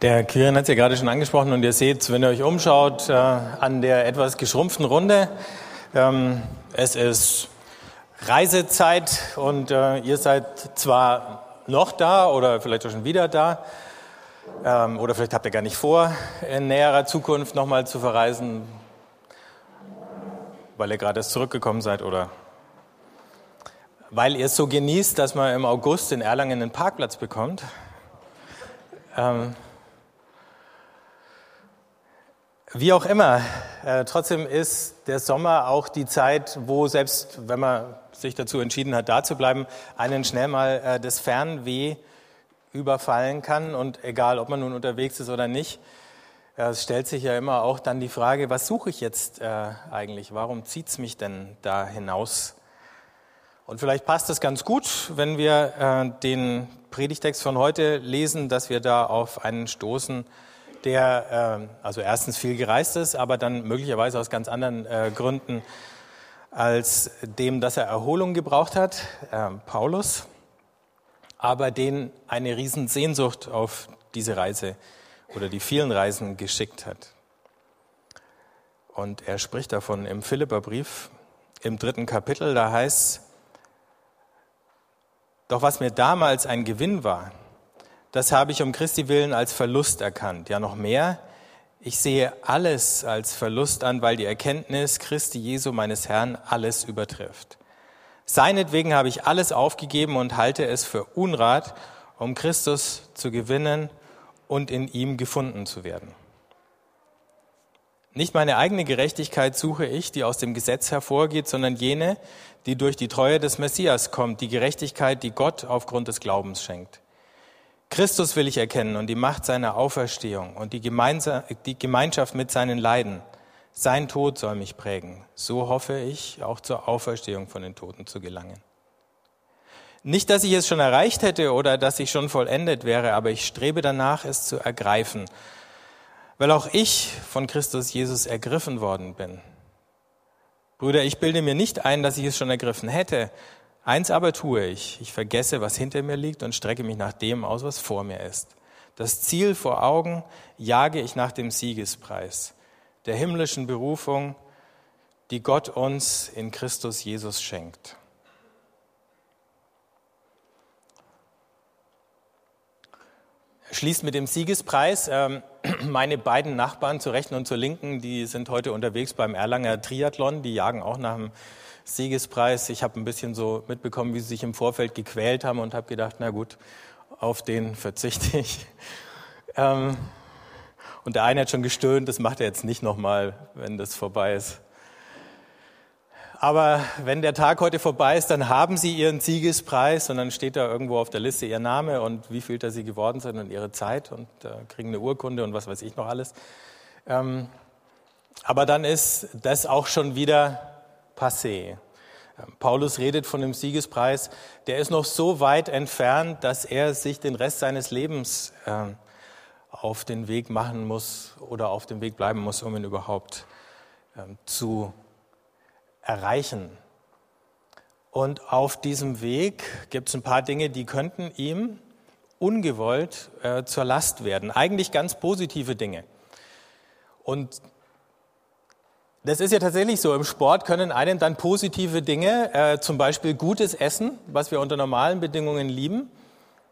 Der Quirin hat es ja gerade schon angesprochen und ihr seht, wenn ihr euch umschaut, äh, an der etwas geschrumpften Runde, ähm, es ist Reisezeit und äh, ihr seid zwar noch da oder vielleicht auch schon wieder da ähm, oder vielleicht habt ihr gar nicht vor, in näherer Zukunft nochmal zu verreisen, weil ihr gerade erst zurückgekommen seid oder weil ihr es so genießt, dass man im August in Erlangen einen Parkplatz bekommt. Ähm, wie auch immer, äh, trotzdem ist der Sommer auch die Zeit, wo selbst wenn man sich dazu entschieden hat, da zu bleiben, einen schnell mal äh, das Fernweh überfallen kann. Und egal, ob man nun unterwegs ist oder nicht, äh, es stellt sich ja immer auch dann die Frage, was suche ich jetzt äh, eigentlich? Warum zieht es mich denn da hinaus? Und vielleicht passt es ganz gut, wenn wir äh, den Predigtext von heute lesen, dass wir da auf einen stoßen, der äh, also erstens viel gereist ist, aber dann möglicherweise aus ganz anderen äh, Gründen als dem, dass er Erholung gebraucht hat, äh, Paulus, aber den eine Riesensehnsucht auf diese Reise oder die vielen Reisen geschickt hat. Und er spricht davon im Philipperbrief im dritten Kapitel, da heißt doch was mir damals ein Gewinn war, das habe ich um Christi willen als Verlust erkannt. Ja, noch mehr. Ich sehe alles als Verlust an, weil die Erkenntnis Christi Jesu meines Herrn alles übertrifft. Seinetwegen habe ich alles aufgegeben und halte es für Unrat, um Christus zu gewinnen und in ihm gefunden zu werden. Nicht meine eigene Gerechtigkeit suche ich, die aus dem Gesetz hervorgeht, sondern jene, die durch die Treue des Messias kommt, die Gerechtigkeit, die Gott aufgrund des Glaubens schenkt. Christus will ich erkennen und die Macht seiner Auferstehung und die, Gemeinschaft mit seinen Leiden. Sein Tod soll mich prägen. So hoffe ich, auch zur Auferstehung von den Toten zu gelangen. Nicht, dass ich es schon erreicht hätte oder dass ich schon vollendet wäre, aber ich strebe danach, es zu ergreifen, weil auch ich von Christus Jesus ergriffen worden bin. Brüder, ich bilde mir nicht ein, dass ich es schon ergriffen hätte, Eins aber tue ich, ich vergesse, was hinter mir liegt und strecke mich nach dem aus, was vor mir ist. Das Ziel vor Augen jage ich nach dem Siegespreis, der himmlischen Berufung, die Gott uns in Christus Jesus schenkt. Schließt mit dem Siegespreis. Ähm, meine beiden Nachbarn zur Rechten und zur Linken, die sind heute unterwegs beim Erlanger Triathlon. Die jagen auch nach dem Siegespreis. Ich habe ein bisschen so mitbekommen, wie sie sich im Vorfeld gequält haben und habe gedacht, na gut, auf den verzichte ich. Ähm, und der eine hat schon gestöhnt, das macht er jetzt nicht nochmal, wenn das vorbei ist. Aber wenn der Tag heute vorbei ist, dann haben Sie Ihren Siegespreis und dann steht da irgendwo auf der Liste Ihr Name und wie viel da Sie geworden sind und Ihre Zeit und äh, kriegen eine Urkunde und was weiß ich noch alles. Ähm, aber dann ist das auch schon wieder passé. Paulus redet von dem Siegespreis, der ist noch so weit entfernt, dass er sich den Rest seines Lebens äh, auf den Weg machen muss oder auf dem Weg bleiben muss, um ihn überhaupt äh, zu erreichen. Und auf diesem Weg gibt es ein paar Dinge, die könnten ihm ungewollt äh, zur Last werden. Eigentlich ganz positive Dinge. Und das ist ja tatsächlich so. Im Sport können einen dann positive Dinge, äh, zum Beispiel gutes Essen, was wir unter normalen Bedingungen lieben,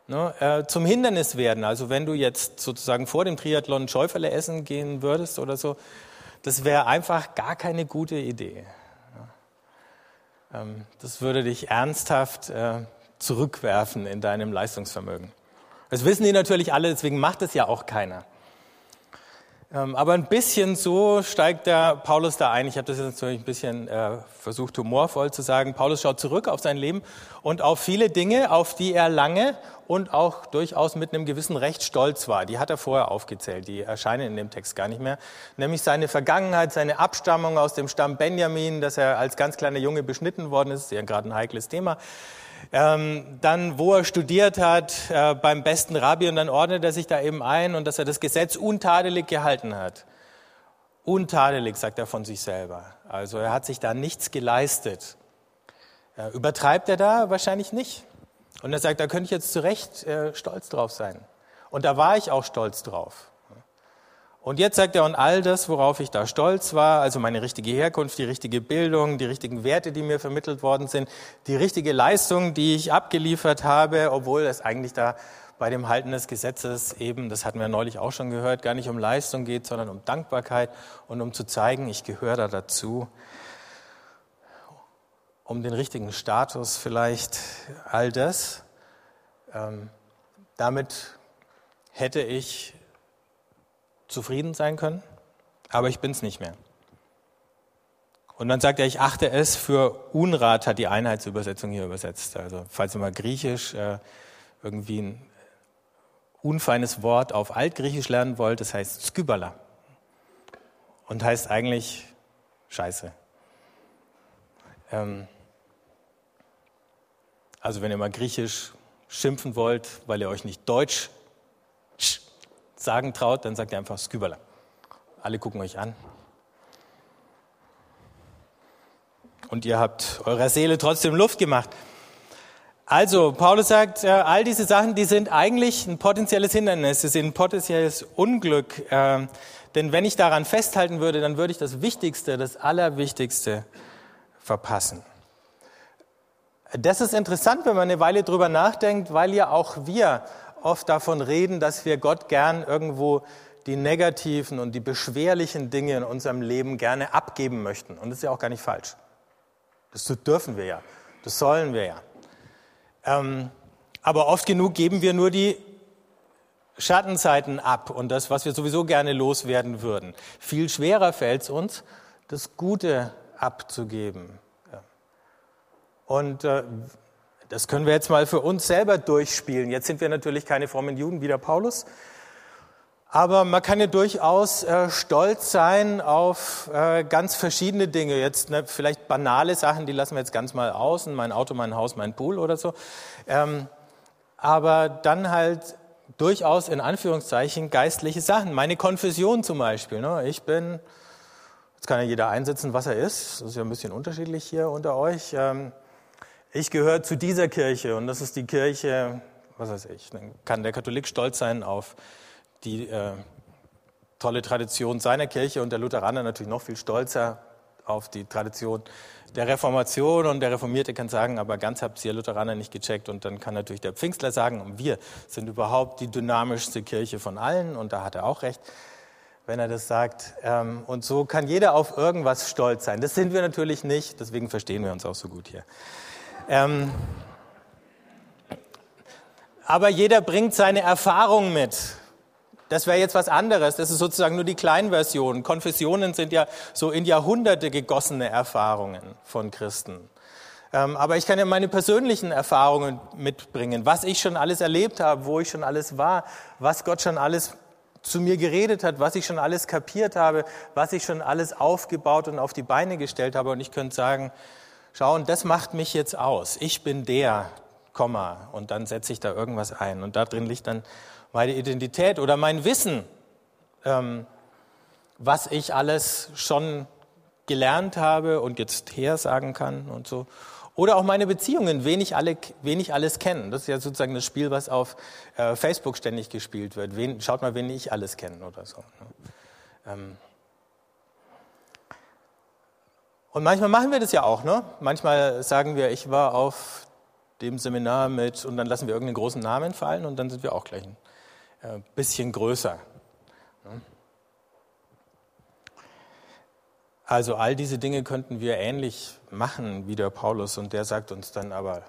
ne, äh, zum Hindernis werden. Also wenn du jetzt sozusagen vor dem Triathlon Schäuferle essen gehen würdest oder so, das wäre einfach gar keine gute Idee. Ja. Ähm, das würde dich ernsthaft äh, zurückwerfen in deinem Leistungsvermögen. Das wissen die natürlich alle, deswegen macht es ja auch keiner. Ähm, aber ein bisschen so steigt der Paulus da ein. Ich habe das jetzt natürlich ein bisschen äh, versucht, humorvoll zu sagen. Paulus schaut zurück auf sein Leben und auf viele Dinge, auf die er lange und auch durchaus mit einem gewissen Recht stolz war. Die hat er vorher aufgezählt, die erscheinen in dem Text gar nicht mehr. Nämlich seine Vergangenheit, seine Abstammung aus dem Stamm Benjamin, dass er als ganz kleiner Junge beschnitten worden ist, ist ja gerade ein heikles Thema. Ähm, dann, wo er studiert hat, äh, beim besten Rabbi, und dann ordnet er sich da eben ein und dass er das Gesetz untadelig gehalten hat. Untadelig, sagt er von sich selber. Also er hat sich da nichts geleistet. Äh, übertreibt er da? Wahrscheinlich nicht. Und er sagt, da könnte ich jetzt zu Recht äh, stolz drauf sein. Und da war ich auch stolz drauf. Und jetzt sagt er, und all das, worauf ich da stolz war, also meine richtige Herkunft, die richtige Bildung, die richtigen Werte, die mir vermittelt worden sind, die richtige Leistung, die ich abgeliefert habe, obwohl es eigentlich da bei dem Halten des Gesetzes eben, das hatten wir neulich auch schon gehört, gar nicht um Leistung geht, sondern um Dankbarkeit und um zu zeigen, ich gehöre da dazu, um den richtigen Status vielleicht, all das. Ähm, damit hätte ich zufrieden sein können, aber ich bin es nicht mehr. Und dann sagt er, ich achte es für Unrat, hat die Einheitsübersetzung hier übersetzt. Also falls ihr mal Griechisch äh, irgendwie ein unfeines Wort auf Altgriechisch lernen wollt, das heißt Skybala und heißt eigentlich Scheiße. Ähm, also wenn ihr mal Griechisch schimpfen wollt, weil ihr euch nicht Deutsch sagen traut, dann sagt ihr einfach Skybala. Alle gucken euch an. Und ihr habt eurer Seele trotzdem Luft gemacht. Also, Paulus sagt, äh, all diese Sachen, die sind eigentlich ein potenzielles Hindernis, sie sind ein potenzielles Unglück. Äh, denn wenn ich daran festhalten würde, dann würde ich das Wichtigste, das Allerwichtigste verpassen. Das ist interessant, wenn man eine Weile drüber nachdenkt, weil ja auch wir oft davon reden, dass wir Gott gern irgendwo die negativen und die beschwerlichen Dinge in unserem Leben gerne abgeben möchten. Und das ist ja auch gar nicht falsch. Das dürfen wir ja. Das sollen wir ja. Ähm, aber oft genug geben wir nur die Schattenzeiten ab und das, was wir sowieso gerne loswerden würden. Viel schwerer fällt es uns, das Gute abzugeben. Ja. Und äh, das können wir jetzt mal für uns selber durchspielen. Jetzt sind wir natürlich keine frommen Juden wie der Paulus. Aber man kann ja durchaus äh, stolz sein auf äh, ganz verschiedene Dinge. Jetzt ne, vielleicht banale Sachen, die lassen wir jetzt ganz mal außen. Mein Auto, mein Haus, mein Pool oder so. Ähm, aber dann halt durchaus in Anführungszeichen geistliche Sachen. Meine Konfession zum Beispiel. Ne? Ich bin, jetzt kann ja jeder einsetzen, was er ist. Das ist ja ein bisschen unterschiedlich hier unter euch. Ähm, ich gehöre zu dieser Kirche und das ist die Kirche, was weiß ich, dann kann der Katholik stolz sein auf die äh, tolle Tradition seiner Kirche und der Lutheraner natürlich noch viel stolzer auf die Tradition der Reformation und der Reformierte kann sagen, aber ganz habt ihr Lutheraner nicht gecheckt und dann kann natürlich der Pfingstler sagen, wir sind überhaupt die dynamischste Kirche von allen und da hat er auch recht, wenn er das sagt. Ähm, und so kann jeder auf irgendwas stolz sein. Das sind wir natürlich nicht, deswegen verstehen wir uns auch so gut hier. Ähm, aber jeder bringt seine Erfahrung mit. Das wäre jetzt was anderes. Das ist sozusagen nur die Kleinversion. Konfessionen sind ja so in Jahrhunderte gegossene Erfahrungen von Christen. Ähm, aber ich kann ja meine persönlichen Erfahrungen mitbringen, was ich schon alles erlebt habe, wo ich schon alles war, was Gott schon alles zu mir geredet hat, was ich schon alles kapiert habe, was ich schon alles aufgebaut und auf die Beine gestellt habe. Und ich könnte sagen, schauen, das macht mich jetzt aus. Ich bin der, Komma, und dann setze ich da irgendwas ein. Und da drin liegt dann meine Identität oder mein Wissen, ähm, was ich alles schon gelernt habe und jetzt her sagen kann und so. Oder auch meine Beziehungen, wen ich, alle, wen ich alles kenne. Das ist ja sozusagen das Spiel, was auf äh, Facebook ständig gespielt wird. Wen, schaut mal, wen ich alles kenne oder so. Ne? Ähm, Und manchmal machen wir das ja auch. Ne? Manchmal sagen wir, ich war auf dem Seminar mit, und dann lassen wir irgendeinen großen Namen fallen und dann sind wir auch gleich ein äh, bisschen größer. Ne? Also all diese Dinge könnten wir ähnlich machen wie der Paulus und der sagt uns dann aber,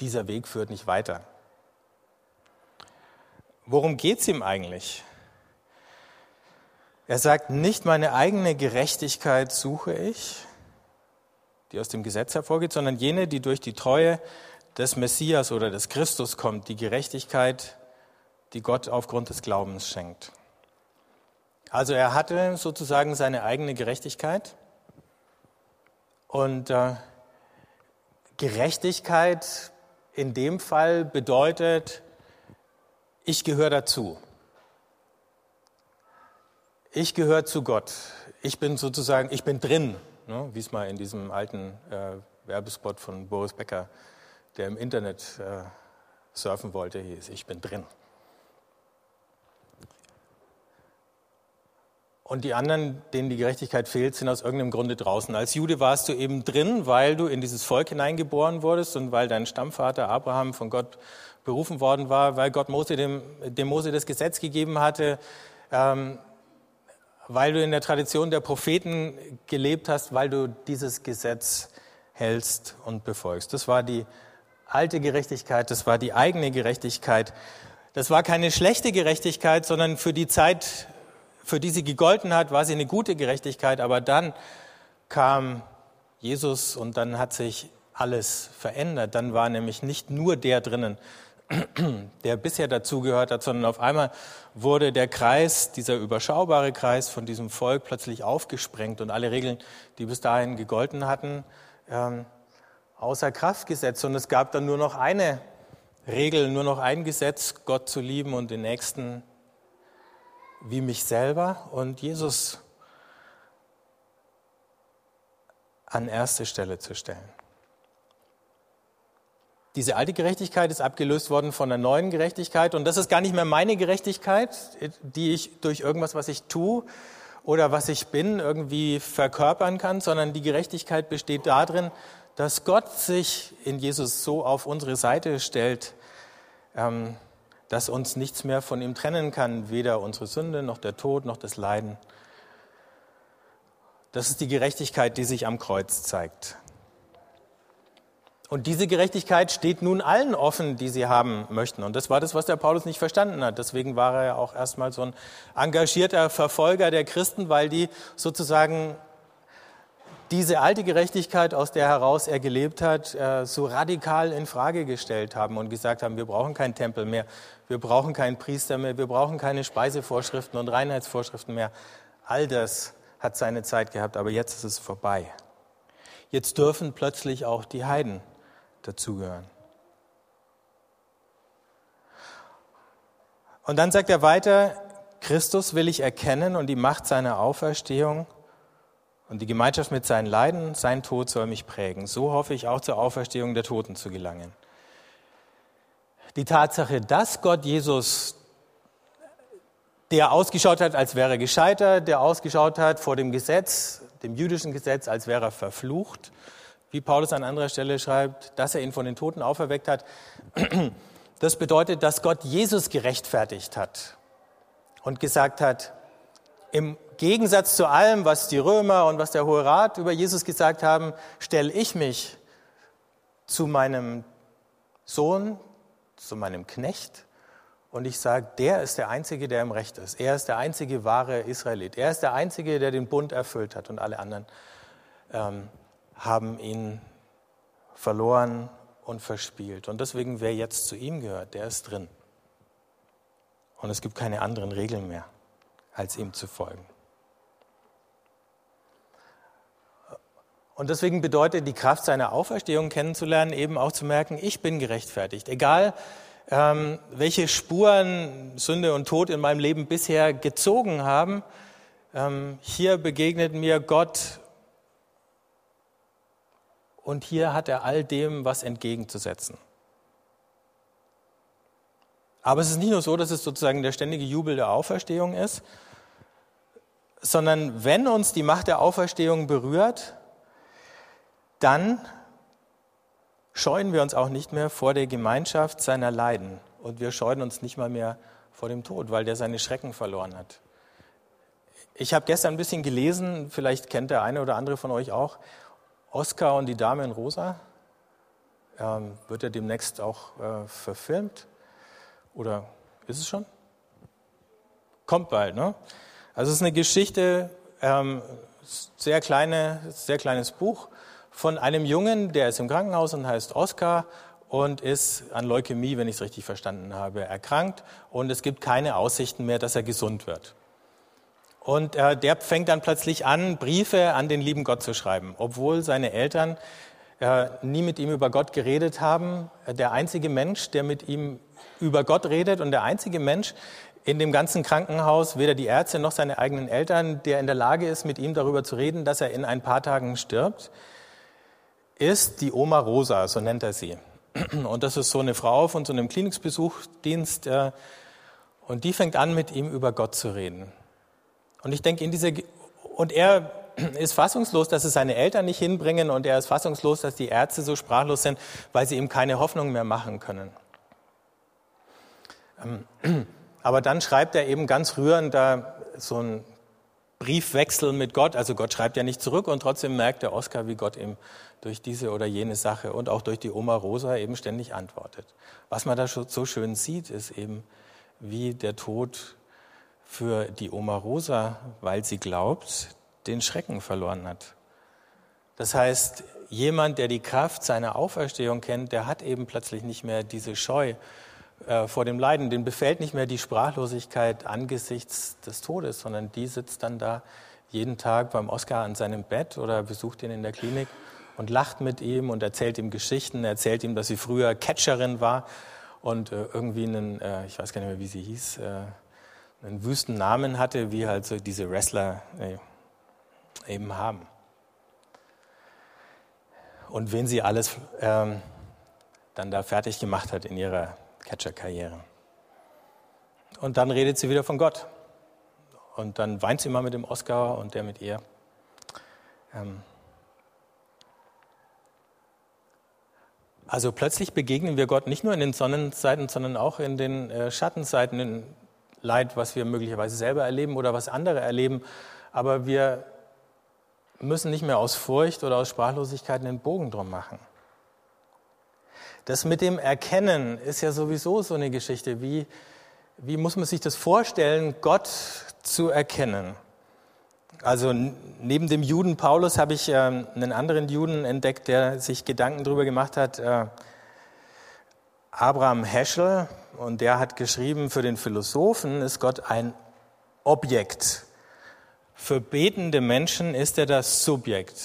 dieser Weg führt nicht weiter. Worum geht es ihm eigentlich? Er sagt, nicht meine eigene Gerechtigkeit suche ich, die aus dem Gesetz hervorgeht, sondern jene, die durch die Treue des Messias oder des Christus kommt, die Gerechtigkeit, die Gott aufgrund des Glaubens schenkt. Also er hatte sozusagen seine eigene Gerechtigkeit und äh, Gerechtigkeit in dem Fall bedeutet, ich gehöre dazu. Ich gehöre zu Gott. Ich bin sozusagen, ich bin drin, ne, wie es mal in diesem alten äh, Werbespot von Boris Becker, der im Internet äh, surfen wollte, hieß, ich bin drin. Und die anderen, denen die Gerechtigkeit fehlt, sind aus irgendeinem Grunde draußen. Als Jude warst du eben drin, weil du in dieses Volk hineingeboren wurdest und weil dein Stammvater Abraham von Gott berufen worden war, weil Gott Mose dem, dem Mose das Gesetz gegeben hatte, ähm, weil du in der Tradition der Propheten gelebt hast, weil du dieses Gesetz hältst und befolgst. Das war die alte Gerechtigkeit, das war die eigene Gerechtigkeit. Das war keine schlechte Gerechtigkeit, sondern für die Zeit, für die sie gegolten hat, war sie eine gute Gerechtigkeit. Aber dann kam Jesus und dann hat sich alles verändert. Dann war nämlich nicht nur der drinnen, der bisher dazugehört hat, sondern auf einmal wurde der Kreis, dieser überschaubare Kreis von diesem Volk plötzlich aufgesprengt und alle Regeln, die bis dahin gegolten hatten, ähm, außer Kraft gesetzt. Und es gab dann nur noch eine Regel, nur noch ein Gesetz, Gott zu lieben und den Nächsten wie mich selber und Jesus an erste Stelle zu stellen. Diese alte Gerechtigkeit ist abgelöst worden von der neuen Gerechtigkeit und das ist gar nicht mehr meine Gerechtigkeit, die ich durch irgendwas, was ich tue oder was ich bin, irgendwie verkörpern kann, sondern die Gerechtigkeit besteht darin, dass Gott sich in Jesus so auf unsere Seite stellt, ähm, dass uns nichts mehr von ihm trennen kann, weder unsere Sünde noch der Tod noch das Leiden. Das ist die Gerechtigkeit, die sich am Kreuz zeigt. Und diese Gerechtigkeit steht nun allen offen, die sie haben möchten. Und das war das, was der Paulus nicht verstanden hat. Deswegen war er ja auch erstmal so ein engagierter Verfolger der Christen, weil die sozusagen diese alte Gerechtigkeit, aus der heraus er gelebt hat, äh, so radikal in Frage gestellt haben und gesagt haben, wir brauchen keinen Tempel mehr, wir brauchen keinen Priester mehr, wir brauchen keine Speisevorschriften und Reinheitsvorschriften mehr. All das hat seine Zeit gehabt, aber jetzt ist es vorbei. Jetzt dürfen plötzlich auch die Heiden dazugehören. Und dann sagt er weiter, Christus will ich erkennen und die Macht seiner Auferstehung und die Gemeinschaft mit seinen Leiden, sein Tod soll mich prägen. So hoffe ich auch zur Auferstehung der Toten zu gelangen die Tatsache, dass Gott Jesus, der ausgeschaut hat, als wäre er gescheitert, der ausgeschaut hat vor dem Gesetz, dem jüdischen Gesetz, als wäre er verflucht, wie Paulus an anderer Stelle schreibt, dass er ihn von den Toten auferweckt hat, das bedeutet, dass Gott Jesus gerechtfertigt hat und gesagt hat, im Gegensatz zu allem, was die Römer und was der Hohe Rat über Jesus gesagt haben, stelle ich mich zu meinem Sohn, zu meinem Knecht und ich sage, der ist der Einzige, der im Recht ist. Er ist der einzige wahre Israelit. Er ist der Einzige, der den Bund erfüllt hat und alle anderen ähm, haben ihn verloren und verspielt. Und deswegen, wer jetzt zu ihm gehört, der ist drin. Und es gibt keine anderen Regeln mehr, als ihm zu folgen. Und deswegen bedeutet die Kraft seiner Auferstehung kennenzulernen, eben auch zu merken, ich bin gerechtfertigt. Egal, ähm, welche Spuren Sünde und Tod in meinem Leben bisher gezogen haben, ähm, hier begegnet mir Gott und hier hat er all dem was entgegenzusetzen. Aber es ist nicht nur so, dass es sozusagen der ständige Jubel der Auferstehung ist, sondern wenn uns die Macht der Auferstehung berührt, dann scheuen wir uns auch nicht mehr vor der Gemeinschaft seiner Leiden und wir scheuen uns nicht mal mehr vor dem Tod, weil der seine Schrecken verloren hat. Ich habe gestern ein bisschen gelesen, vielleicht kennt der eine oder andere von euch auch, Oscar und die Dame in Rosa. Ähm, wird er demnächst auch äh, verfilmt? Oder ist es schon? Kommt bald, ne? Also es ist eine Geschichte, ähm, sehr, kleine, sehr kleines Buch von einem Jungen, der ist im Krankenhaus und heißt Oskar und ist an Leukämie, wenn ich es richtig verstanden habe, erkrankt und es gibt keine Aussichten mehr, dass er gesund wird. Und äh, der fängt dann plötzlich an, Briefe an den lieben Gott zu schreiben, obwohl seine Eltern äh, nie mit ihm über Gott geredet haben. Der einzige Mensch, der mit ihm über Gott redet und der einzige Mensch in dem ganzen Krankenhaus, weder die Ärzte noch seine eigenen Eltern, der in der Lage ist, mit ihm darüber zu reden, dass er in ein paar Tagen stirbt, ist die Oma Rosa, so nennt er sie. Und das ist so eine Frau von so einem Klinikbesuchdienst. Und die fängt an, mit ihm über Gott zu reden. Und ich denke, in diese, und er ist fassungslos, dass es seine Eltern nicht hinbringen und er ist fassungslos, dass die Ärzte so sprachlos sind, weil sie ihm keine Hoffnung mehr machen können. Ähm, aber dann schreibt er eben ganz rührend da so ein Briefwechsel mit Gott. Also Gott schreibt ja nicht zurück und trotzdem merkt der Oskar, wie Gott ihm durch diese oder jene Sache und auch durch die Oma Rosa eben ständig antwortet. Was man da so schön sieht, ist eben, wie der Tod für die Oma Rosa, weil sie glaubt, den Schrecken verloren hat. Das heißt, jemand, der die Kraft seiner Auferstehung kennt, der hat eben plötzlich nicht mehr diese Scheu äh, vor dem Leiden, den befällt nicht mehr die Sprachlosigkeit angesichts des Todes, sondern die sitzt dann da jeden Tag beim Oscar an seinem Bett oder besucht ihn in der Klinik und lacht mit ihm und erzählt ihm Geschichten, erzählt ihm, dass sie früher Catcherin war und äh, irgendwie einen, äh, ich weiß gar nicht mehr, wie sie hieß, einen wüsten Namen hatte, wie halt so diese Wrestler eben haben. Und wen sie alles ähm, dann da fertig gemacht hat in ihrer Catcher-Karriere. Und dann redet sie wieder von Gott. Und dann weint sie mal mit dem Oscar und der mit ihr. Ähm also plötzlich begegnen wir Gott nicht nur in den Sonnenseiten, sondern auch in den äh, Schattenseiten, in Leid, was wir möglicherweise selber erleben oder was andere erleben. Aber wir müssen nicht mehr aus Furcht oder aus Sprachlosigkeit einen Bogen drum machen. Das mit dem Erkennen ist ja sowieso so eine Geschichte. Wie, wie muss man sich das vorstellen, Gott zu erkennen? Also neben dem Juden Paulus habe ich äh, einen anderen Juden entdeckt, der sich Gedanken darüber gemacht hat. Abraham Heschel, und der hat geschrieben, für den Philosophen ist Gott ein Objekt. Für betende Menschen ist er das Subjekt.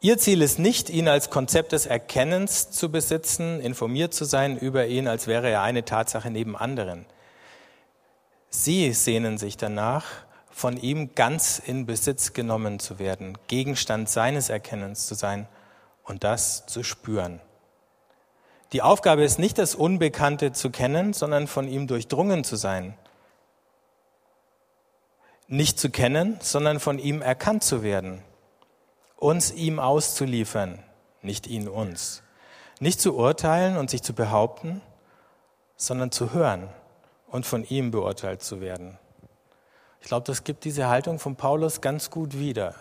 Ihr Ziel ist nicht, ihn als Konzept des Erkennens zu besitzen, informiert zu sein über ihn, als wäre er eine Tatsache neben anderen. Sie sehnen sich danach, von ihm ganz in Besitz genommen zu werden, Gegenstand seines Erkennens zu sein und das zu spüren. Die Aufgabe ist nicht, das Unbekannte zu kennen, sondern von ihm durchdrungen zu sein. Nicht zu kennen, sondern von ihm erkannt zu werden uns ihm auszuliefern, nicht ihn uns. Nicht zu urteilen und sich zu behaupten, sondern zu hören und von ihm beurteilt zu werden. Ich glaube, das gibt diese Haltung von Paulus ganz gut wieder.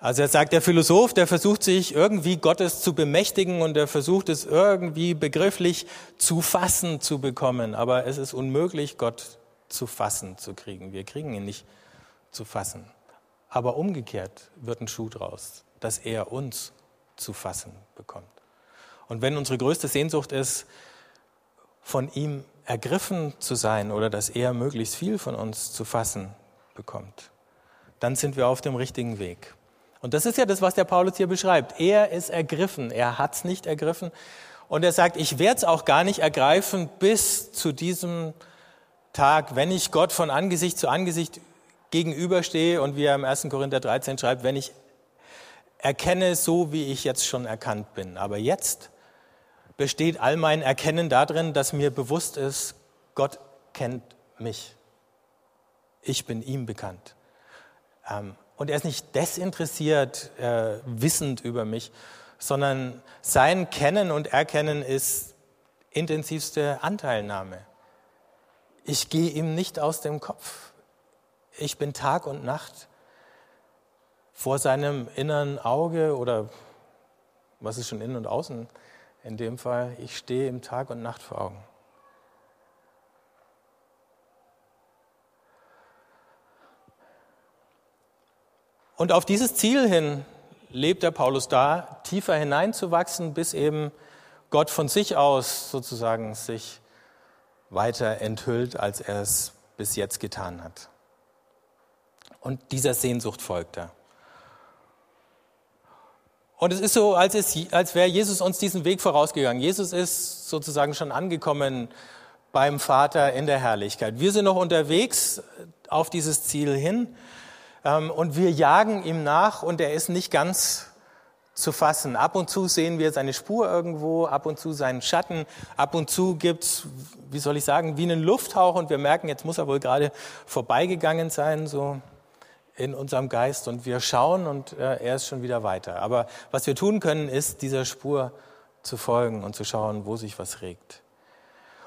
Also er sagt, der Philosoph, der versucht sich irgendwie Gottes zu bemächtigen und er versucht es irgendwie begrifflich zu fassen zu bekommen. Aber es ist unmöglich, Gott zu fassen zu kriegen. Wir kriegen ihn nicht zu fassen. Aber umgekehrt wird ein Schuh draus, dass er uns zu fassen bekommt. Und wenn unsere größte Sehnsucht ist, von ihm ergriffen zu sein oder dass er möglichst viel von uns zu fassen bekommt, dann sind wir auf dem richtigen Weg. Und das ist ja das, was der Paulus hier beschreibt. Er ist ergriffen, er hat es nicht ergriffen. Und er sagt, ich werde es auch gar nicht ergreifen bis zu diesem Tag, wenn ich Gott von Angesicht zu Angesicht gegenüberstehe und wie er im 1. Korinther 13 schreibt, wenn ich erkenne so, wie ich jetzt schon erkannt bin. Aber jetzt besteht all mein Erkennen darin, dass mir bewusst ist, Gott kennt mich. Ich bin ihm bekannt. Ähm, und er ist nicht desinteressiert, äh, wissend über mich, sondern sein Kennen und Erkennen ist intensivste Anteilnahme. Ich gehe ihm nicht aus dem Kopf. Ich bin Tag und Nacht vor seinem inneren Auge oder was ist schon innen und außen in dem Fall, ich stehe ihm Tag und Nacht vor Augen. Und auf dieses Ziel hin lebt der Paulus da, tiefer hineinzuwachsen, bis eben Gott von sich aus sozusagen sich weiter enthüllt, als er es bis jetzt getan hat. Und dieser Sehnsucht folgt er. Und es ist so, als, es, als wäre Jesus uns diesen Weg vorausgegangen. Jesus ist sozusagen schon angekommen beim Vater in der Herrlichkeit. Wir sind noch unterwegs auf dieses Ziel hin und wir jagen ihm nach und er ist nicht ganz zu fassen. Ab und zu sehen wir seine Spur irgendwo, ab und zu seinen Schatten, ab und zu gibt's, wie soll ich sagen, wie einen Lufthauch und wir merken, jetzt muss er wohl gerade vorbeigegangen sein, so in unserem Geist und wir schauen und äh, er ist schon wieder weiter. Aber was wir tun können, ist dieser Spur zu folgen und zu schauen, wo sich was regt.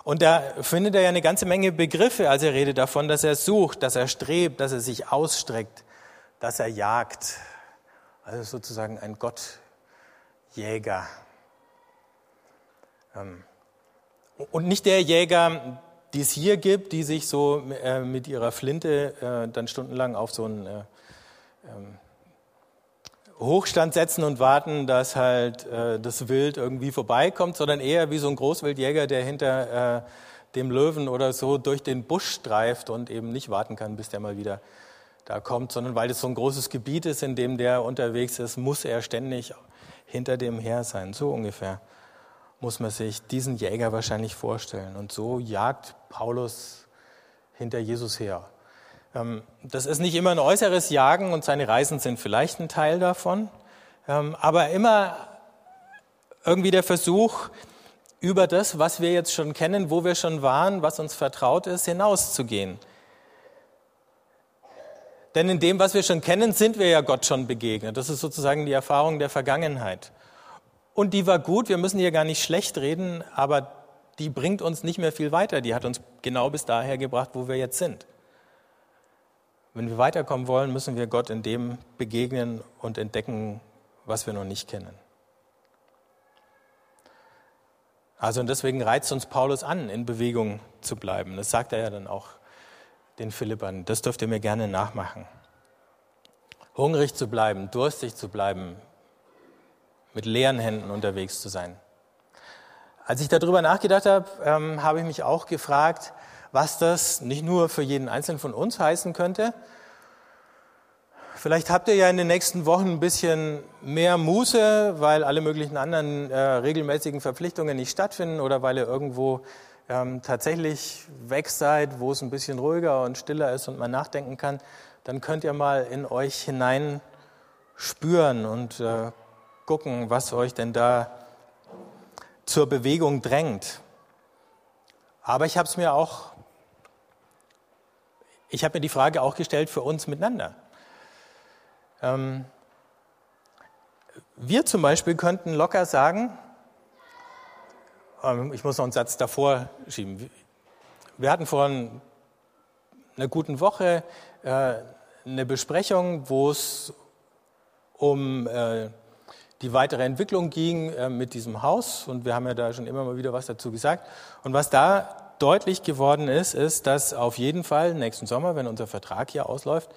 Und da findet er ja eine ganze Menge Begriffe, als er redet davon, dass er sucht, dass er strebt, dass er sich ausstreckt, dass er jagt. Also sozusagen ein Gottjäger. Ähm, und nicht der Jäger, die es hier gibt, die sich so äh, mit ihrer Flinte äh, dann stundenlang auf so einen äh, ähm, Hochstand setzen und warten, dass halt das Wild irgendwie vorbeikommt, sondern eher wie so ein Großwildjäger, der hinter dem Löwen oder so durch den Busch streift und eben nicht warten kann, bis der mal wieder da kommt, sondern weil es so ein großes Gebiet ist, in dem der unterwegs ist, muss er ständig hinter dem her sein. So ungefähr muss man sich diesen Jäger wahrscheinlich vorstellen. Und so jagt Paulus hinter Jesus her. Ähm, das ist nicht immer ein äußeres Jagen und seine Reisen sind vielleicht ein Teil davon, ähm, aber immer irgendwie der Versuch, über das, was wir jetzt schon kennen, wo wir schon waren, was uns vertraut ist, hinauszugehen. Denn in dem, was wir schon kennen, sind wir ja Gott schon begegnet. Das ist sozusagen die Erfahrung der Vergangenheit. Und die war gut, wir müssen hier gar nicht schlecht reden, aber die bringt uns nicht mehr viel weiter. Die hat uns genau bis daher gebracht, wo wir jetzt sind. Wenn wir weiterkommen wollen, müssen wir Gott in dem begegnen und entdecken, was wir noch nicht kennen. Also und deswegen reizt uns Paulus an, in Bewegung zu bleiben. Das sagt er ja dann auch den Philippern. Das dürft ihr mir gerne nachmachen. Hungrig zu bleiben, durstig zu bleiben, mit leeren Händen unterwegs zu sein. Als ich darüber nachgedacht habe, ähm, habe ich mich auch gefragt, was das nicht nur für jeden Einzelnen von uns heißen könnte. Vielleicht habt ihr ja in den nächsten Wochen ein bisschen mehr Muße, weil alle möglichen anderen äh, regelmäßigen Verpflichtungen nicht stattfinden oder weil ihr irgendwo ähm, tatsächlich weg seid, wo es ein bisschen ruhiger und stiller ist und man nachdenken kann. Dann könnt ihr mal in euch hinein spüren und äh, gucken, was euch denn da zur Bewegung drängt. Aber ich habe es mir auch, ich habe mir die Frage auch gestellt für uns miteinander. Ähm, wir zum Beispiel könnten locker sagen, ähm, ich muss noch einen Satz davor schieben. Wir hatten vor einer guten Woche äh, eine Besprechung, wo es um äh, die weitere Entwicklung ging äh, mit diesem Haus. Und wir haben ja da schon immer mal wieder was dazu gesagt. Und was da deutlich geworden ist, ist, dass auf jeden Fall nächsten Sommer, wenn unser Vertrag hier ausläuft,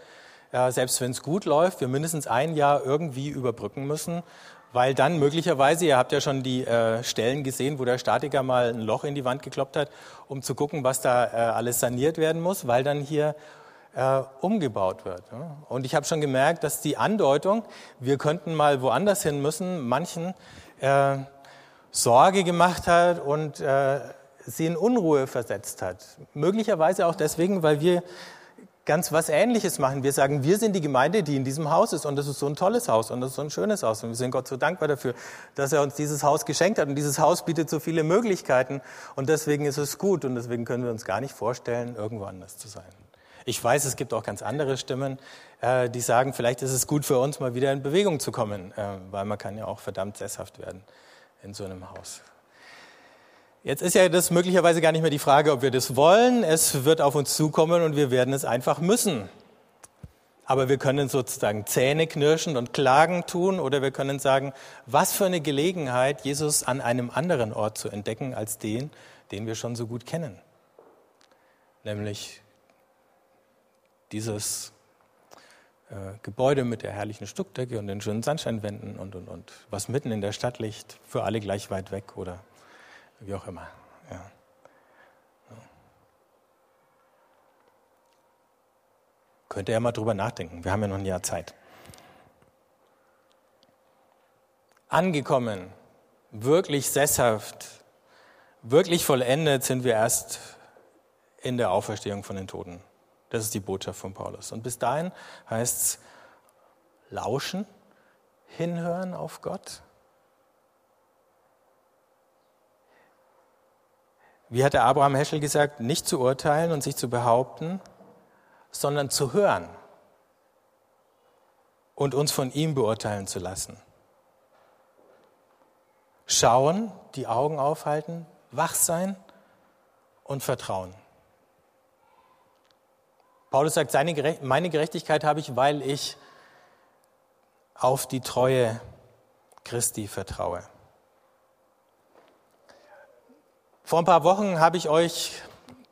äh, selbst wenn es gut läuft, wir mindestens ein Jahr irgendwie überbrücken müssen, weil dann möglicherweise, ihr habt ja schon die äh, Stellen gesehen, wo der Statiker mal ein Loch in die Wand gekloppt hat, um zu gucken, was da äh, alles saniert werden muss, weil dann hier umgebaut wird. Und ich habe schon gemerkt, dass die Andeutung, wir könnten mal woanders hin müssen, manchen Sorge gemacht hat und sie in Unruhe versetzt hat. Möglicherweise auch deswegen, weil wir ganz was Ähnliches machen. Wir sagen, wir sind die Gemeinde, die in diesem Haus ist und das ist so ein tolles Haus und das ist so ein schönes Haus und wir sind Gott so dankbar dafür, dass er uns dieses Haus geschenkt hat und dieses Haus bietet so viele Möglichkeiten und deswegen ist es gut und deswegen können wir uns gar nicht vorstellen, irgendwo anders zu sein. Ich weiß, es gibt auch ganz andere Stimmen, äh, die sagen, vielleicht ist es gut für uns, mal wieder in Bewegung zu kommen, äh, weil man kann ja auch verdammt sesshaft werden in so einem Haus. Jetzt ist ja das möglicherweise gar nicht mehr die Frage, ob wir das wollen. Es wird auf uns zukommen und wir werden es einfach müssen. Aber wir können sozusagen Zähne knirschen und Klagen tun oder wir können sagen, was für eine Gelegenheit, Jesus an einem anderen Ort zu entdecken als den, den wir schon so gut kennen. Nämlich dieses äh, Gebäude mit der herrlichen Stuckdecke und den schönen Sandsteinwänden und, und, und, was mitten in der Stadt liegt, für alle gleich weit weg oder wie auch immer. Ja. Könnt ihr ja mal drüber nachdenken. Wir haben ja noch ein Jahr Zeit. Angekommen, wirklich sesshaft, wirklich vollendet sind wir erst in der Auferstehung von den Toten. Das ist die Botschaft von Paulus. Und bis dahin heißt es lauschen, hinhören auf Gott? Wie hat der Abraham Heschel gesagt, nicht zu urteilen und sich zu behaupten, sondern zu hören und uns von ihm beurteilen zu lassen. Schauen, die Augen aufhalten, wach sein und vertrauen. Paulus sagt, seine, meine Gerechtigkeit habe ich, weil ich auf die Treue Christi vertraue. Vor ein paar Wochen habe ich euch,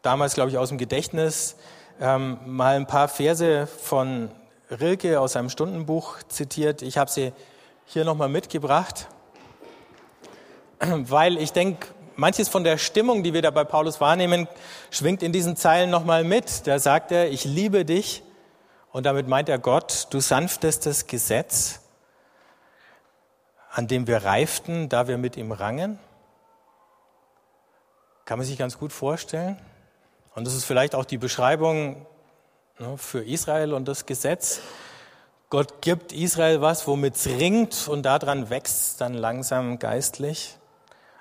damals glaube ich aus dem Gedächtnis, ähm, mal ein paar Verse von Rilke aus seinem Stundenbuch zitiert. Ich habe sie hier nochmal mitgebracht, weil ich denke, manches von der Stimmung, die wir da bei Paulus wahrnehmen, schwingt in diesen Zeilen nochmal mit. Da sagt er, ich liebe dich. Und damit meint er Gott, du sanftestes Gesetz, an dem wir reiften, da wir mit ihm rangen. Kann man sich ganz gut vorstellen. Und das ist vielleicht auch die Beschreibung ne, für Israel und das Gesetz. Gott gibt Israel was, womit es ringt und daran wächst dann langsam geistlich.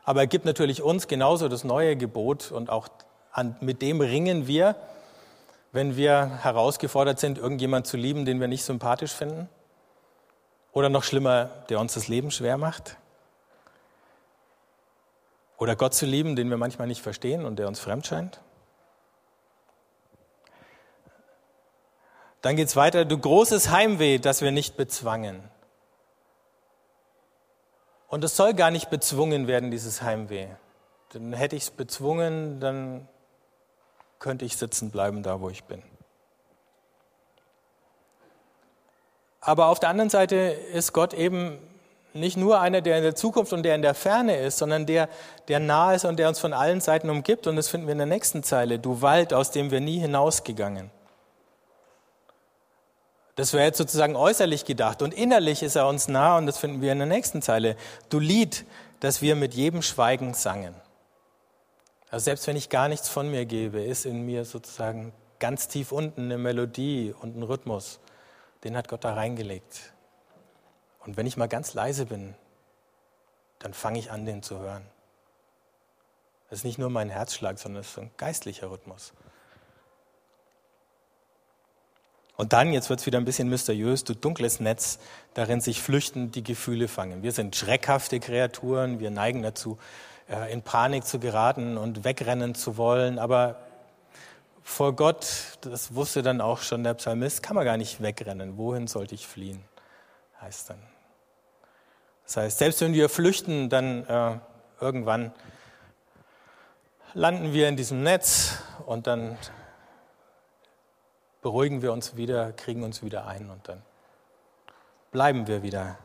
Aber er gibt natürlich uns genauso das neue Gebot und auch an, mit dem ringen wir, wenn wir herausgefordert sind, irgendjemand zu lieben, den wir nicht sympathisch finden. Oder noch schlimmer, der uns das Leben schwer macht. Oder Gott zu lieben, den wir manchmal nicht verstehen und der uns fremd scheint. Dann geht es weiter, du großes Heimweh, das wir nicht bezwangen. Und es soll gar nicht bezwungen werden, dieses Heimweh. Denn hätte ich es bezwungen, dann könnte ich sitzen bleiben, da wo ich bin. Aber auf der anderen Seite ist Gott eben nicht nur einer, der in der Zukunft und der in der Ferne ist, sondern der, der nah ist und der uns von allen Seiten umgibt. Und das finden wir in der nächsten Zeile. Du Wald, aus dem wir nie hinausgegangen. Das wäre jetzt sozusagen äußerlich gedacht. Und innerlich ist er uns nah und das finden wir in der nächsten Zeile. Du Lied, das wir mit jedem Schweigen sangen. Also selbst wenn ich gar nichts von mir gebe, ist in mir sozusagen ganz tief unten eine Melodie und ein Rhythmus. Den hat Gott da reingelegt. Und wenn ich mal ganz leise bin, dann fange ich an, den zu hören. Das ist nicht nur mein Herzschlag, sondern es ist ein geistlicher Rhythmus. Und dann, jetzt wird es wieder ein bisschen mysteriös, du dunkles Netz, darin sich flüchten, die Gefühle fangen. Wir sind schreckhafte Kreaturen, wir neigen dazu, äh, in Panik zu geraten und wegrennen zu wollen. Aber vor Gott, das wusste dann auch schon der Psalmist, kann man gar nicht wegrennen. Wohin sollte ich fliehen? Heißt dann. Das heißt, selbst wenn wir flüchten, dann äh, irgendwann landen wir in diesem Netz und dann beruhigen wir uns wieder, kriegen uns wieder ein und dann bleiben wir wieder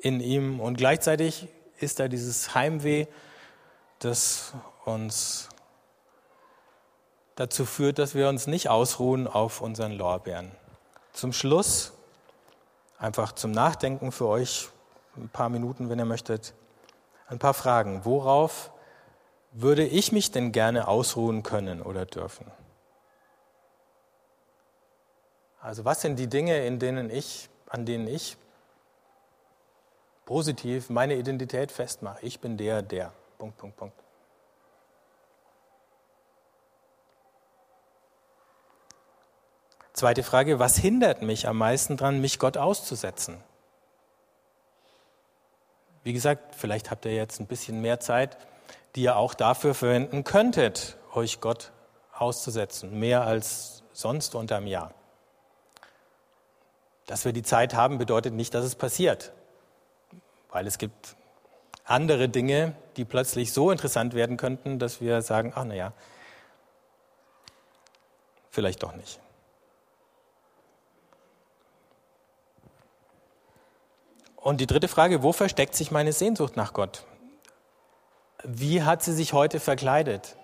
in ihm. Und gleichzeitig ist da dieses Heimweh, das uns dazu führt, dass wir uns nicht ausruhen auf unseren Lorbeeren. Zum Schluss, einfach zum Nachdenken für euch, ein paar Minuten, wenn ihr möchtet, ein paar Fragen. Worauf würde ich mich denn gerne ausruhen können oder dürfen? Also was sind die Dinge, in denen ich, an denen ich positiv meine Identität festmache? Ich bin der, der. Punkt, Punkt, Punkt. Zweite Frage, was hindert mich am meisten daran, mich Gott auszusetzen? Wie gesagt, vielleicht habt ihr jetzt ein bisschen mehr Zeit, die ihr auch dafür verwenden könntet, euch Gott auszusetzen, mehr als sonst unterm Jahr. Dass wir die Zeit haben, bedeutet nicht, dass es passiert, weil es gibt andere Dinge, die plötzlich so interessant werden könnten, dass wir sagen, ach naja, vielleicht doch nicht. Und die dritte Frage, wo versteckt sich meine Sehnsucht nach Gott? Wie hat sie sich heute verkleidet?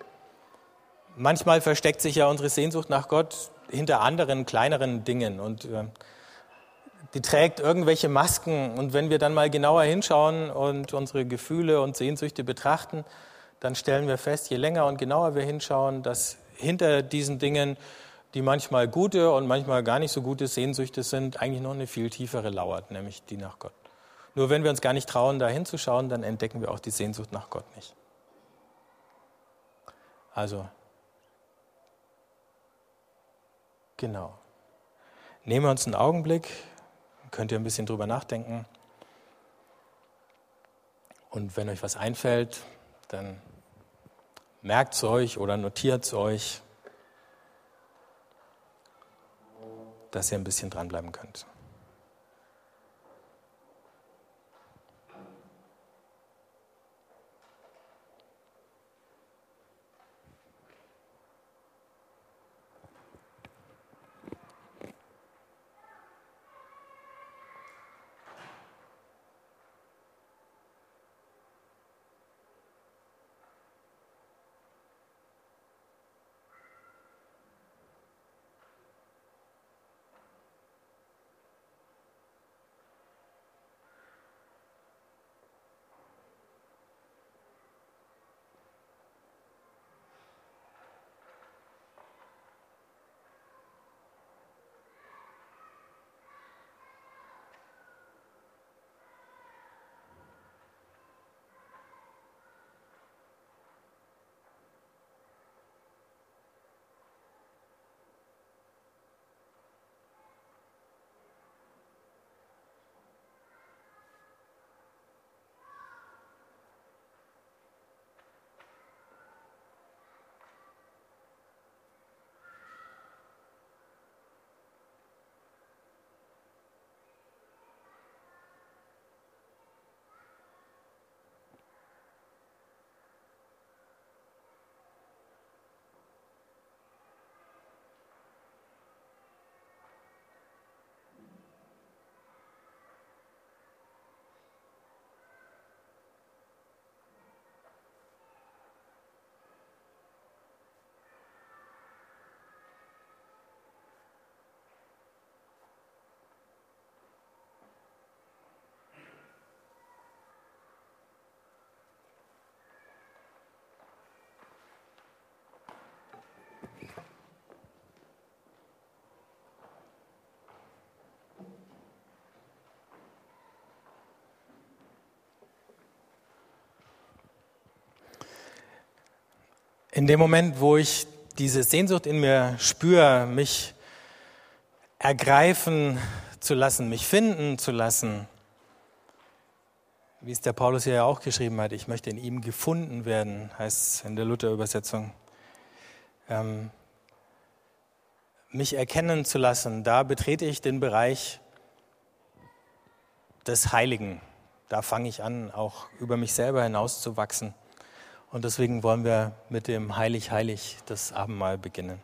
Manchmal versteckt sich ja unsere Sehnsucht nach Gott hinter anderen, kleineren Dingen. Und äh, die trägt irgendwelche Masken. Und wenn wir dann mal genauer hinschauen und unsere Gefühle und Sehnsüchte betrachten, dann stellen wir fest, je länger und genauer wir hinschauen, dass hinter diesen Dingen, die manchmal gute und manchmal gar nicht so gute Sehnsüchte sind, eigentlich noch eine viel tiefere lauert, nämlich die nach Gott. Nur wenn wir uns gar nicht trauen, da hinzuschauen, dann entdecken wir auch die Sehnsucht nach Gott nicht. Also, genau. Nehmen wir uns einen Augenblick, könnt ihr ein bisschen drüber nachdenken. Und wenn euch was einfällt, dann merkt es euch oder notiert es euch, dass ihr ein bisschen dranbleiben könnt. In dem Moment, wo ich diese Sehnsucht in mir spüre, mich ergreifen zu lassen, mich finden zu lassen, wie es der Paulus hier ja auch geschrieben hat, ich möchte in ihm gefunden werden, heißt es in der Luther-Übersetzung. Ähm, mich erkennen zu lassen, da betrete ich den Bereich des Heiligen. Da fange ich an, auch über mich selber hinauszuwachsen. Und deswegen wollen wir mit dem Heilig, Heilig das Abendmahl beginnen.